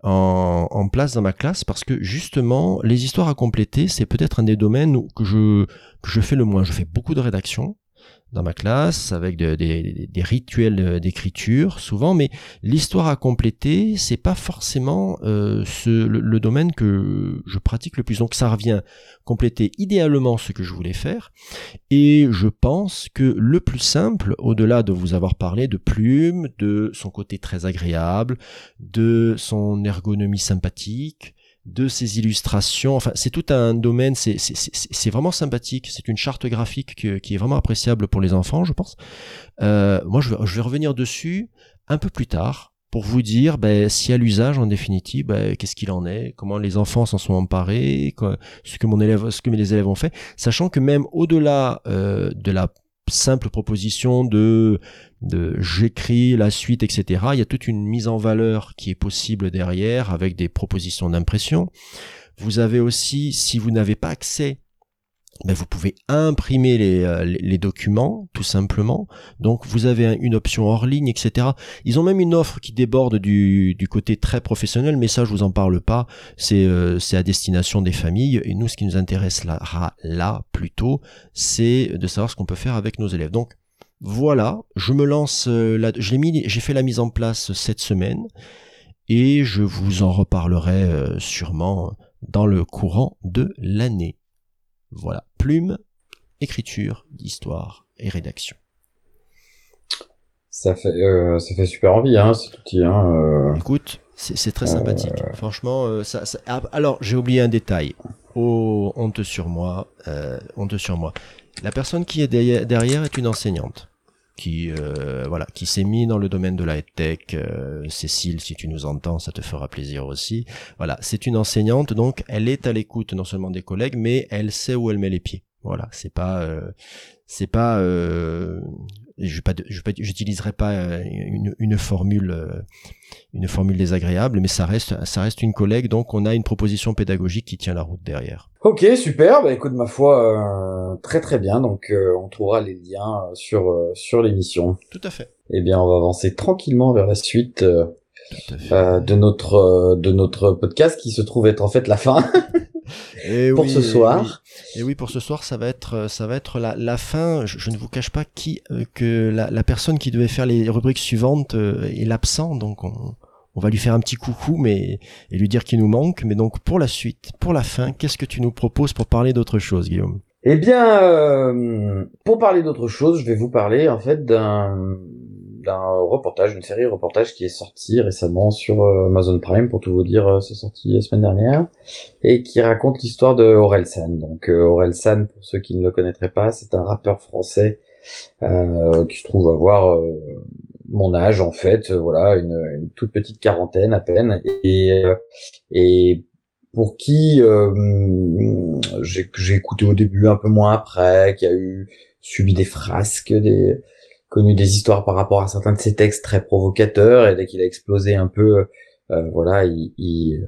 en, place dans ma classe parce que justement les histoires à compléter c'est peut-être un des domaines où, que je que je fais le moins. Je fais beaucoup de rédaction dans ma classe avec de, de, des rituels d'écriture souvent, mais l'histoire à compléter, c'est pas forcément euh, le, le, domaine que je pratique le plus. Donc ça revient compléter idéalement ce que je voulais faire, et je pense que le plus simple, au-delà de vous avoir parlé de Plume, de son côté très agréable, de son ergonomie sympathique, de ces illustrations. Enfin, c'est tout un domaine, c'est vraiment sympathique. C'est une charte graphique qui est vraiment appréciable pour les enfants, je pense. Euh, moi, je vais, je vais, revenir dessus un peu plus tard pour vous dire ben, si à l'usage, en définitive, ben, qu'est-ce qu'il en est, comment les enfants s'en sont emparés, quoi, ce que mon élève, ce que mes élèves ont fait, sachant que même au-delà euh, de la simple proposition de, de j'écris la suite, etc. Il y a toute une mise en valeur qui est possible derrière avec des propositions d'impression. Vous avez aussi, si vous n'avez pas accès ben vous pouvez imprimer les, euh, les, documents tout simplement. Donc vous avez une option hors ligne, etc. Ils ont même une offre qui déborde du, du côté très professionnel, mais ça je vous en parle pas. C'est euh, à destination des familles et nous ce qui nous intéresse là, là plutôt, c'est de savoir ce qu'on peut faire avec nos élèves. Donc voilà, je me lance. Euh, là, je mis, j'ai fait la mise en place cette semaine et je vous en reparlerai sûrement dans le courant de l'année. Voilà, plume, écriture, histoire et rédaction. Ça fait, euh, ça fait super envie, hein, cet outil. Hein, euh. Écoute, c'est très sympathique. Franchement, euh, ça, ça- ah, alors j'ai oublié un détail. Oh, honte sur moi, euh, honte sur moi. La personne qui est derrière est une enseignante qui euh, voilà qui s'est mis dans le domaine de la tech. Cécile, si tu nous entends, ça te fera plaisir aussi. Voilà, c'est une enseignante, donc elle est à l'écoute non seulement des collègues, mais elle sait où elle met les pieds. Voilà, c'est pas euh, c'est pas euh, je vais pas pas euh, une, une formule euh, une formule désagréable, mais ça reste ça reste une collègue, donc on a une proposition pédagogique qui tient la route derrière. Ok, super. Bah écoute, ma foi, euh, très très bien. Donc euh, on trouvera les liens euh, sur euh, sur l'émission. Tout à fait. Eh bien, on va avancer tranquillement vers la suite euh, de notre euh, de notre podcast qui se trouve être en fait la fin Et pour oui, ce et soir. oui. Et oui, pour ce soir, ça va être, euh, ça va être la, la fin. Je, je ne vous cache pas qui, euh, que la, la personne qui devait faire les rubriques suivantes est l'absent, donc on, on va lui faire un petit coucou, mais et lui dire qu'il nous manque. Mais donc pour la suite, pour la fin, qu'est-ce que tu nous proposes pour parler d'autre chose, Guillaume? Eh bien, pour parler d'autre chose, je vais vous parler en fait d'un d'un reportage, une série reportage qui est sortie récemment sur euh, Amazon Prime, pour tout vous dire, euh, c'est sorti la semaine dernière, et qui raconte l'histoire de Orelsan. Donc euh, Orelsan, pour ceux qui ne le connaîtraient pas, c'est un rappeur français euh, qui se trouve avoir euh, mon âge en fait, euh, voilà, une, une toute petite quarantaine à peine, et, euh, et pour qui euh, j'ai écouté au début un peu moins après, qui a eu subi des frasques, des connu des histoires par rapport à certains de ses textes très provocateurs, et dès qu'il a explosé un peu, euh, voilà, il, il,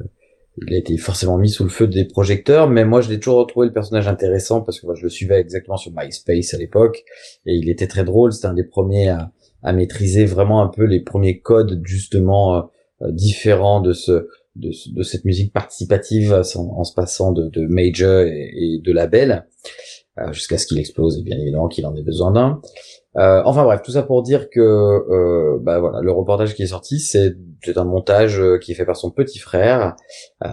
il a été forcément mis sous le feu des projecteurs, mais moi je l'ai toujours retrouvé le personnage intéressant parce que moi je le suivais exactement sur MySpace à l'époque, et il était très drôle, c'était un des premiers à, à maîtriser vraiment un peu les premiers codes justement euh, euh, différents de ce de, de cette musique participative en, se passant de, de major et, et de label euh, jusqu'à ce qu'il explose et bien évidemment qu'il en ait besoin d'un. Euh, enfin bref, tout ça pour dire que euh, bah voilà, le reportage qui est sorti, c'est un montage euh, qui est fait par son petit frère, euh,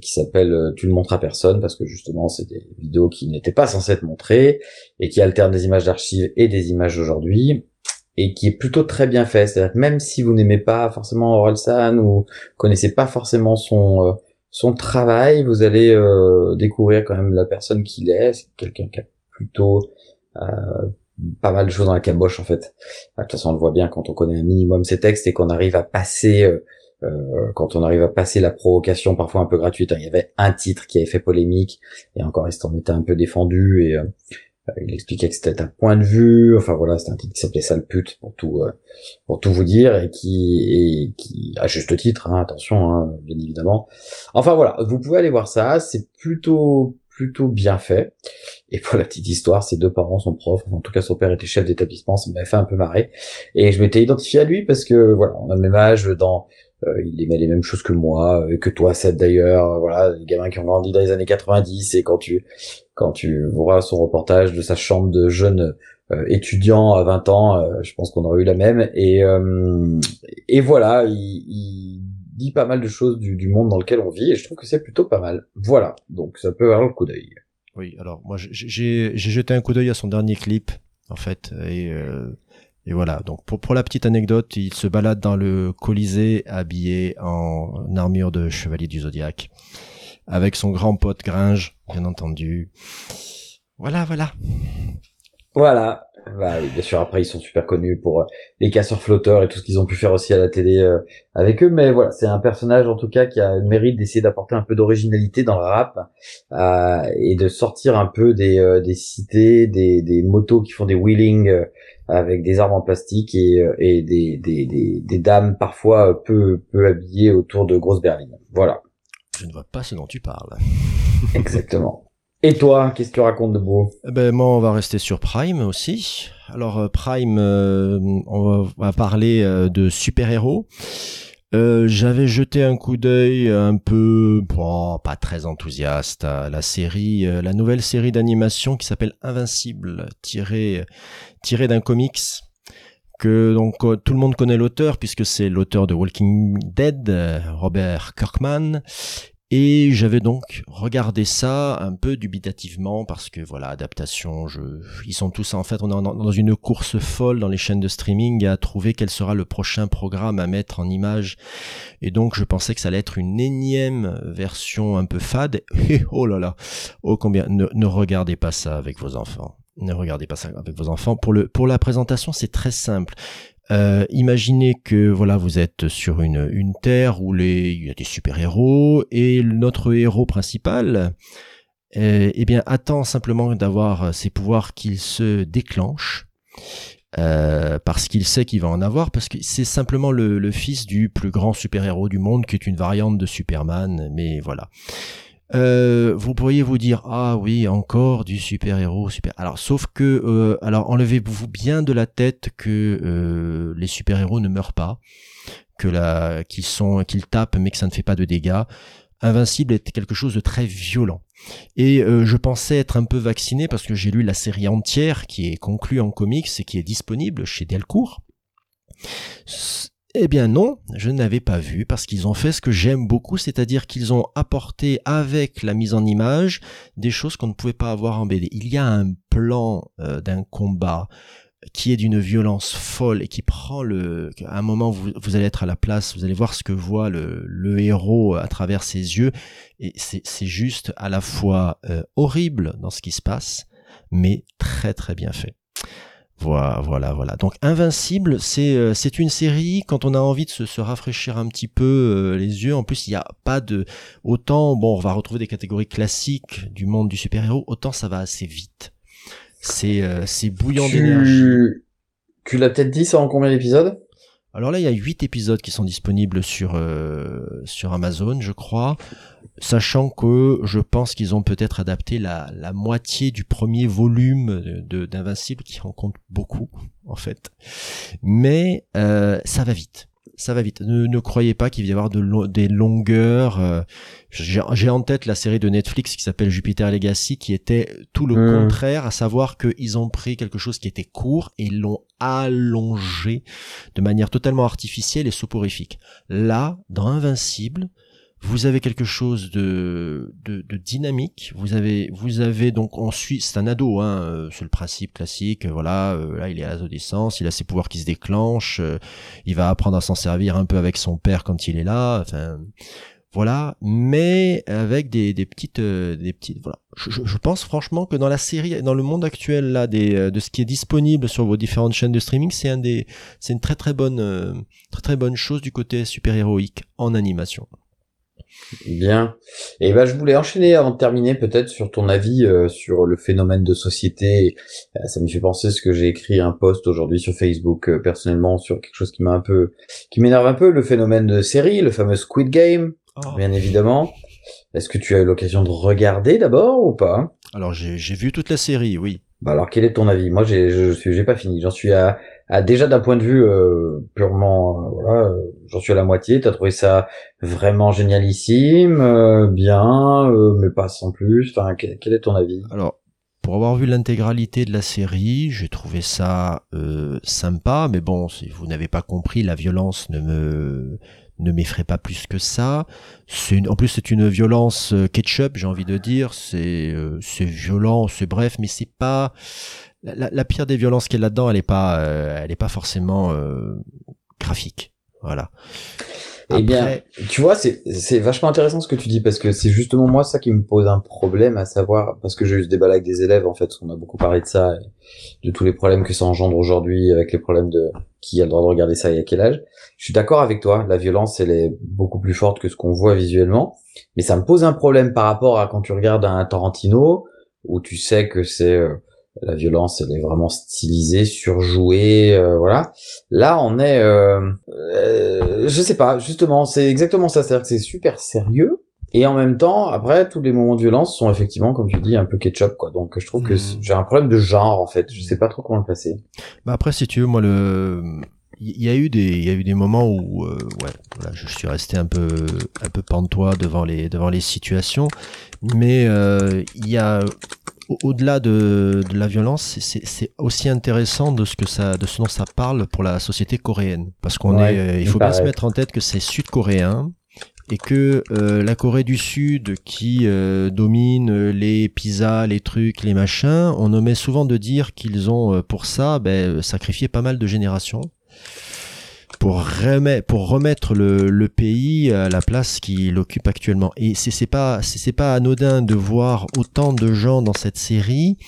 qui s'appelle Tu ne montres à personne parce que justement c'est des vidéos qui n'étaient pas censées être montrées et qui alternent des images d'archives et des images d'aujourd'hui et qui est plutôt très bien fait. C'est-à-dire que même si vous n'aimez pas forcément Orelsan ou connaissez pas forcément son son travail, vous allez découvrir quand même la personne qu'il est. C'est quelqu'un qui a plutôt pas mal de choses dans la caboche en fait. De toute façon, on le voit bien quand on connaît un minimum ses textes et qu'on arrive à passer, euh, euh, quand on arrive à passer la provocation parfois un peu gratuite. Il y avait un titre qui avait fait polémique et encore il s'en était un peu défendu et euh, il expliquait que c'était un point de vue. Enfin voilà, c'était un titre qui s'appelait sale pute pour tout, pour tout vous dire et qui, et qui à juste titre, hein, attention, hein, bien évidemment. Enfin voilà, vous pouvez aller voir ça. C'est plutôt plutôt bien fait. Et pour la petite histoire, ses deux parents sont profs. En tout cas, son père était chef d'établissement. Ça m'avait fait un peu marrer. Et je m'étais identifié à lui parce que voilà, on a le même âge. Dans, euh, il aimait les mêmes choses que moi, euh, que toi, Seth d'ailleurs. Euh, Voilà, les gamins qui ont grandi dans les années 90. Et quand tu quand tu vois son reportage de sa chambre de jeune euh, étudiant à 20 ans, euh, je pense qu'on aurait eu la même. Et euh, et voilà, il, il dit pas mal de choses du, du monde dans lequel on vit. Et je trouve que c'est plutôt pas mal. Voilà, donc ça peut avoir le coup d'œil. Oui, alors moi j'ai- jeté un coup d'œil à son dernier clip en fait et euh, et voilà. Donc pour pour la petite anecdote, il se balade dans le Colisée habillé en armure de chevalier du zodiaque avec son grand pote Gringe, bien entendu. Voilà, voilà. Voilà. Bah, oui, bien sûr, après, ils sont super connus pour euh, les casseurs flotteurs et tout ce qu'ils ont pu faire aussi à la télé euh, avec eux. Mais voilà, c'est un personnage, en tout cas, qui a le mérite d'essayer d'apporter un peu d'originalité dans le rap euh, et de sortir un peu des, euh, des cités, des, des motos qui font des wheelings euh, avec des armes en plastique et, euh, et des, des, des, des dames parfois peu, peu habillées autour de grosses berlines. Voilà, Je ne vois pas ce dont tu parles. exactement. Et toi, qu'est-ce que tu racontes de beau? Eh Ben moi, on va rester sur Prime aussi. Alors euh, Prime, euh, on va- parler euh, de super-héros. J'avais jeté un coup d'œil un peu, bon, pas très enthousiaste, à la série, la nouvelle série d'animation qui s'appelle Invincible, tirée d'un comics que donc tout le monde connaît l'auteur puisque c'est l'auteur de Walking Dead, Robert Kirkman. Et j'avais donc regardé ça un peu dubitativement parce que voilà, adaptation, je, ils sont tous en fait, on est dans une course folle dans les chaînes de streaming à trouver quel sera le prochain programme à mettre en image. Et donc je pensais que ça allait être une énième version un peu fade. Et oh là là, oh combien, ne, regardez pas ça avec vos enfants. Ne regardez pas ça avec vos enfants. Pour le, pour la présentation, c'est très simple. Euh, imaginez que voilà, vous êtes sur une, une terre où les, il y a des super-héros et notre héros principal, euh, eh bien, attend simplement d'avoir ses pouvoirs qu'il se déclenche. Euh, parce qu'il sait qu'il va en avoir, parce que c'est simplement le, le, fils du plus grand super-héros du monde, qui est une variante de Superman, mais voilà. Euh, vous pourriez vous dire ah oui encore du super héros super alors sauf que euh, alors enlevez-vous bien de la tête que euh, les super héros ne meurent pas que la qu'ils sont qu'ils tapent mais que ça ne fait pas de dégâts. Invincible est quelque chose de très violent. Et je pensais être un peu vacciné parce que j'ai lu la série entière qui est conclue en comics et qui est disponible chez Delcourt eh bien non, je n'avais pas vu parce qu'ils ont fait ce que j'aime beaucoup, c'est-à-dire qu'ils ont apporté avec la mise en image des choses qu'on ne pouvait pas avoir en BD. Il y a un plan euh, d'un combat qui est d'une violence folle et qui prend le à un moment vous, allez être à la place vous allez voir ce que voit le, le héros à travers ses yeux et c'est juste à la fois euh, horrible dans ce qui se passe mais très très bien fait voilà, voilà, voilà. Donc Invincible, c'est euh, c'est une série quand on a envie de se, se rafraîchir un petit peu euh, les yeux. En plus, il n'y a pas de autant. Bon, on va retrouver des catégories classiques du monde du super-héros. Autant ça va assez vite. C'est euh, c'est bouillant d'énergie. Tu l'as peut-être dit, ça en combien d'épisodes? Alors là, il y a huit épisodes qui sont disponibles sur euh, sur Amazon, je crois, sachant que je pense qu'ils ont peut-être adapté la, la moitié du premier volume de d'Invincible, qui en compte beaucoup en fait. Mais euh, ça va vite ça va vite. Ne, ne croyez pas qu'il va y avoir de des longueurs. Euh, j'ai en tête la série de Netflix qui s'appelle Jupiter Legacy, qui était tout le hmm. contraire, à savoir qu'ils ont pris quelque chose qui était court et l'ont allongé de manière totalement artificielle et soporifique. Là, dans Invincible, vous avez quelque chose de, de, de, dynamique. Vous avez, vous avez donc on suit, c'est un ado, hein, euh, c'est le principe classique. Voilà, euh, là il est à l'adolescence, il a ses pouvoirs qui se déclenchent, euh, il va apprendre à s'en servir un peu avec son père quand il est là. Enfin, voilà, mais avec des, des petites, des petites, voilà. Je, je, pense franchement que dans la série, dans le monde actuel là, des, de ce qui est disponible sur vos différentes chaînes de streaming, c'est un des, c'est une très très bonne, très très bonne chose du côté super héroïque en animation. Bien. Et ben, je voulais enchaîner avant de terminer peut-être sur ton avis euh, sur le phénomène de société. Euh, ça me fait penser ce que j'ai écrit un post aujourd'hui sur Facebook euh, personnellement sur quelque chose qui m'a un peu, qui m'énerve un peu, le phénomène de série, le fameux Squid Game, oh. bien évidemment. Est-ce que tu as eu l'occasion de regarder d'abord ou pas? Alors j'ai vu toute la série, oui. Bah alors quel est ton avis? Moi j'ai je suis j'ai pas fini. J'en suis à ah, déjà d'un point de vue euh, purement, euh, voilà, euh, j'en suis à la moitié. T'as trouvé ça vraiment génialissime, bien, mais pas sans plus. Enfin, quel, est ton avis? Alors, pour avoir vu l'intégralité de la série, j'ai trouvé ça sympa, mais bon, si vous n'avez pas compris, la violence ne me ne m'effraie pas plus que ça. C'est une, en plus c'est une violence ketchup, j'ai envie de dire. C'est c'est violent, c'est bref, mais c'est pas la, pire des violences qu'il y a là-dedans, elle est pas, euh, elle est pas forcément euh, graphique. Voilà. Eh bien, tu vois, c'est c'est vachement intéressant ce que tu dis parce que c'est justement moi ça qui me pose un problème à savoir parce que j'ai eu ce débat avec des élèves en fait, on a beaucoup parlé de ça, de tous les problèmes que ça engendre aujourd'hui avec les problèmes de qui a le droit de regarder ça et à quel âge. Je suis d'accord avec toi, la violence elle est beaucoup plus forte que ce qu'on voit visuellement, mais ça me pose un problème par rapport à quand tu regardes un Tarantino où tu sais que c'est euh, la violence elle est vraiment stylisée, surjouée, euh, voilà. Là on est, euh, euh, je sais pas, justement c'est exactement ça, c'est-à-dire que c'est super sérieux et en même temps après tous les moments de violence sont effectivement comme tu dis un peu ketchup quoi. Donc je trouve que hmm. j'ai un problème de genre en fait, je sais pas trop comment le passer. Bah après si tu veux moi le il y a eu des il y a eu des moments où ouais voilà, je suis resté un peu un peu pantois devant les devant les situations mais il y a au-delà de, de, la violence, c'est aussi intéressant de ce que ça, de ce dont ça parle pour la société coréenne, parce qu'on est, il faut bien se mettre en tête que c'est sud-coréen et que euh, la Corée du Sud qui euh, domine les pizzas, les trucs, les machins, on omet souvent de dire qu'ils ont euh, pour ça ben, sacrifié pas mal de générations pour remettre, pour remettre le, le pays à la place qu'il occupe actuellement. Et c'est pas c'est pas anodin de voir autant de gens dans cette série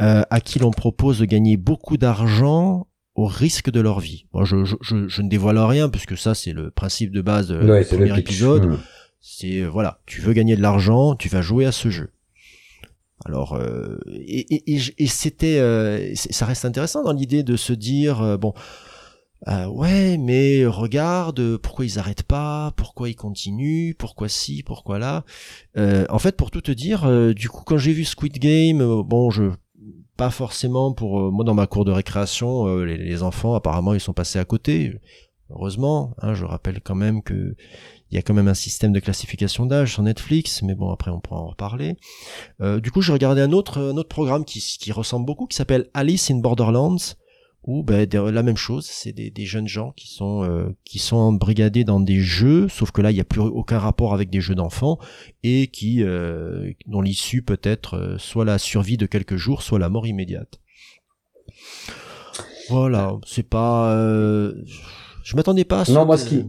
euh, à qui l'on propose de gagner beaucoup d'argent au risque de leur vie. Moi, je, je, je, je ne dévoile rien puisque ça c'est le principe de base euh, Ouais, du le premier épisode. Hmm. C'est euh, voilà, tu veux gagner de l'argent, tu vas jouer à ce jeu. Alors euh, et, et, et, c'était euh, ça reste intéressant dans l'idée de se dire euh, bon euh, ouais mais regarde pourquoi ils arrêtent pas, pourquoi ils continuent, pourquoi ci, pourquoi là. Euh, en fait pour tout te dire euh, du coup quand j'ai vu Squid Game euh, bon je pas forcément pour euh, moi dans ma cour de récréation euh, les, les enfants apparemment ils sont passés à côté heureusement hein, je rappelle quand même que il y a quand même un système de classification d'âge sur Netflix, mais bon, après on pourra en reparler. Du coup, j'ai regardé un autre, un autre programme qui, qui ressemble beaucoup, qui s'appelle Alice in Borderlands, où ben, la même chose, c'est des, des jeunes gens qui sont, euh, qui sont embrigadés dans des jeux, sauf que là, il n'y a plus aucun rapport avec des jeux d'enfants, et qui, euh, dont l'issue peut être euh, soit la survie de quelques jours, soit la mort immédiate. Voilà, c'est pas... euh, je m'attendais pas à ce Non, moi, ce qui-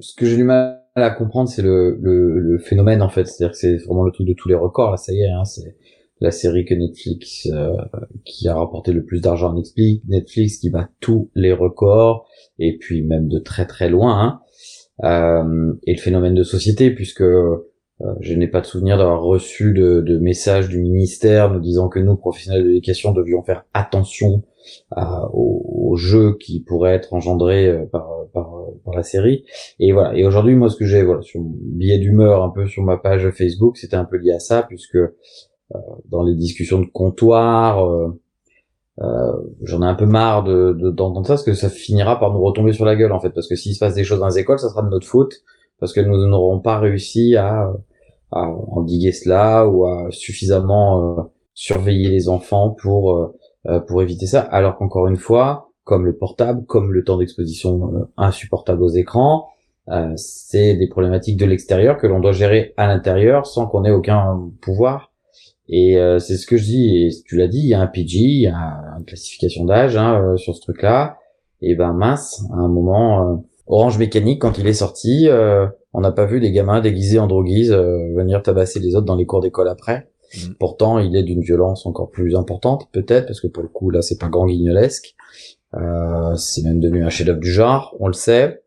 ce que j'ai du mal à comprendre, c'est le, le, le phénomène en fait. C'est-à-dire que c'est vraiment le truc de tous les records. Là, ça y est, hein, c'est la série que Netflix euh, qui a rapporté le plus d'argent à Netflix, Netflix qui bat tous les records et puis même de très très loin. Hein. Euh, et le phénomène de société, puisque euh, je n'ai pas de souvenir d'avoir reçu de, de messages du ministère nous disant que nous, professionnels de l'éducation, devions faire attention à- aux, aux jeux qui pourraient être engendrés euh, par, par, par la série. Et voilà. Et aujourd'hui, moi, ce que j'ai, voilà, sur mon billet d'humeur, un peu sur ma page Facebook, c'était un peu lié à ça, puisque euh, dans les discussions de comptoir, euh, euh, j'en ai un peu marre de de- d'entendre ça, parce que ça finira par nous retomber sur la gueule, en fait. Parce que s'il se passe des choses dans les écoles, ça sera de notre faute, parce que nous n'aurons pas réussi à, à endiguer cela ou à suffisamment euh, surveiller les enfants pour euh, euh, pour éviter ça. Alors qu'encore une fois, comme le portable, comme le temps d'exposition euh, insupportable aux écrans, euh, c'est des problématiques de l'extérieur que l'on doit gérer à l'intérieur sans qu'on ait aucun pouvoir. Et euh, c'est ce que je dis, et tu l'as dit, il y a un PG, il y a une classification d'âge hein, euh, sur ce truc-là. Et ben mince, à un moment, euh, Orange Mécanique, quand il est sorti, euh, on n'a pas vu des gamins déguisés en droguise euh, venir tabasser les autres dans les cours d'école après. Mhm. Pourtant, il est d'une violence encore plus importante, peut-être, parce que pour le coup, là, c'est pas grand guignolesque. Euh, c'est même devenu un chef-d'œuvre du genre, on le sait.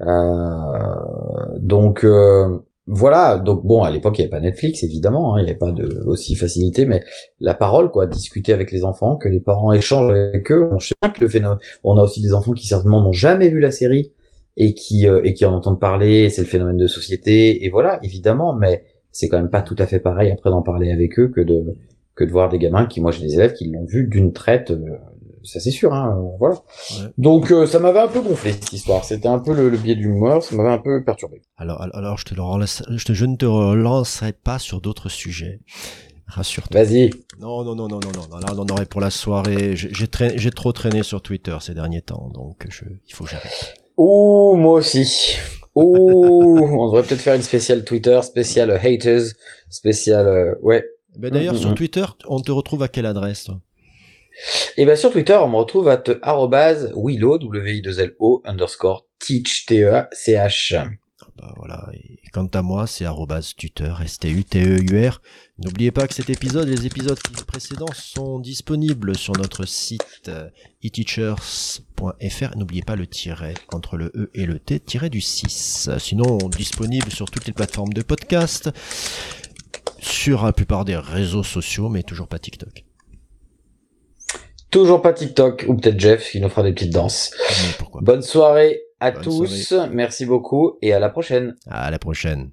Euh, donc euh, voilà. Donc bon, à l'époque, il n'y avait pas Netflix, évidemment. hein, il n'y avait pas de aussi facilité, mais la parole, quoi, discuter avec les enfants, que les parents échangent avec eux. On sait que le phénomène. On a aussi des enfants qui certainement n'ont jamais vu la série et qui euh, et qui en entendent parler. C'est le phénomène de société. Et voilà, évidemment, mais c'est quand même pas tout à fait pareil après d'en parler avec eux que de que de voir des gamins qui, moi, j'ai des élèves qui l'ont vu d'une traite. euh, ça c'est sûr, hein, voilà. Ouais. Donc euh, ça m'avait un peu gonflé cette histoire. C'était un peu le, le biais d'humeur, ça m'avait un peu perturbé. Alors, alors, je te le relance, je, te, je ne te relancerai pas sur d'autres sujets. Rassure-toi. Vas-y. Non, non, non, non, non, non. Là, on en aurait pour la soirée. J'ai j'ai traîné- j'ai trop traîné sur Twitter ces derniers temps, donc je, il faut que j'arrête. Ouh, moi aussi. Ouh, on devrait peut-être faire une spéciale Twitter, spéciale haters, spéciale euh, ouais. Ben, D'ailleurs, Mhm, sur mhm. Twitter, on te retrouve à quelle adresse toi? Et ben sur Twitter, on me retrouve à te- arrobase willow w i 2 l o underscore teach t e a c h. Bah, voilà. Quant à moi, c'est tuteur, S-T-U-T-E-U-R. N'oubliez pas que cet épisode et les épisodes précédents sont disponibles sur notre site euh, eteachers.fr. N'oubliez pas le tiret entre le E et le T, tiret du 6. Sinon, disponible sur toutes les plateformes de podcast, sur la plupart des réseaux sociaux, mais toujours pas TikTok. Toujours pas TikTok ou peut-être Jeff qui nous fera des petites danses. Pourquoi pas. Bonne soirée à Bonne tous. Merci beaucoup et à la prochaine. À la prochaine.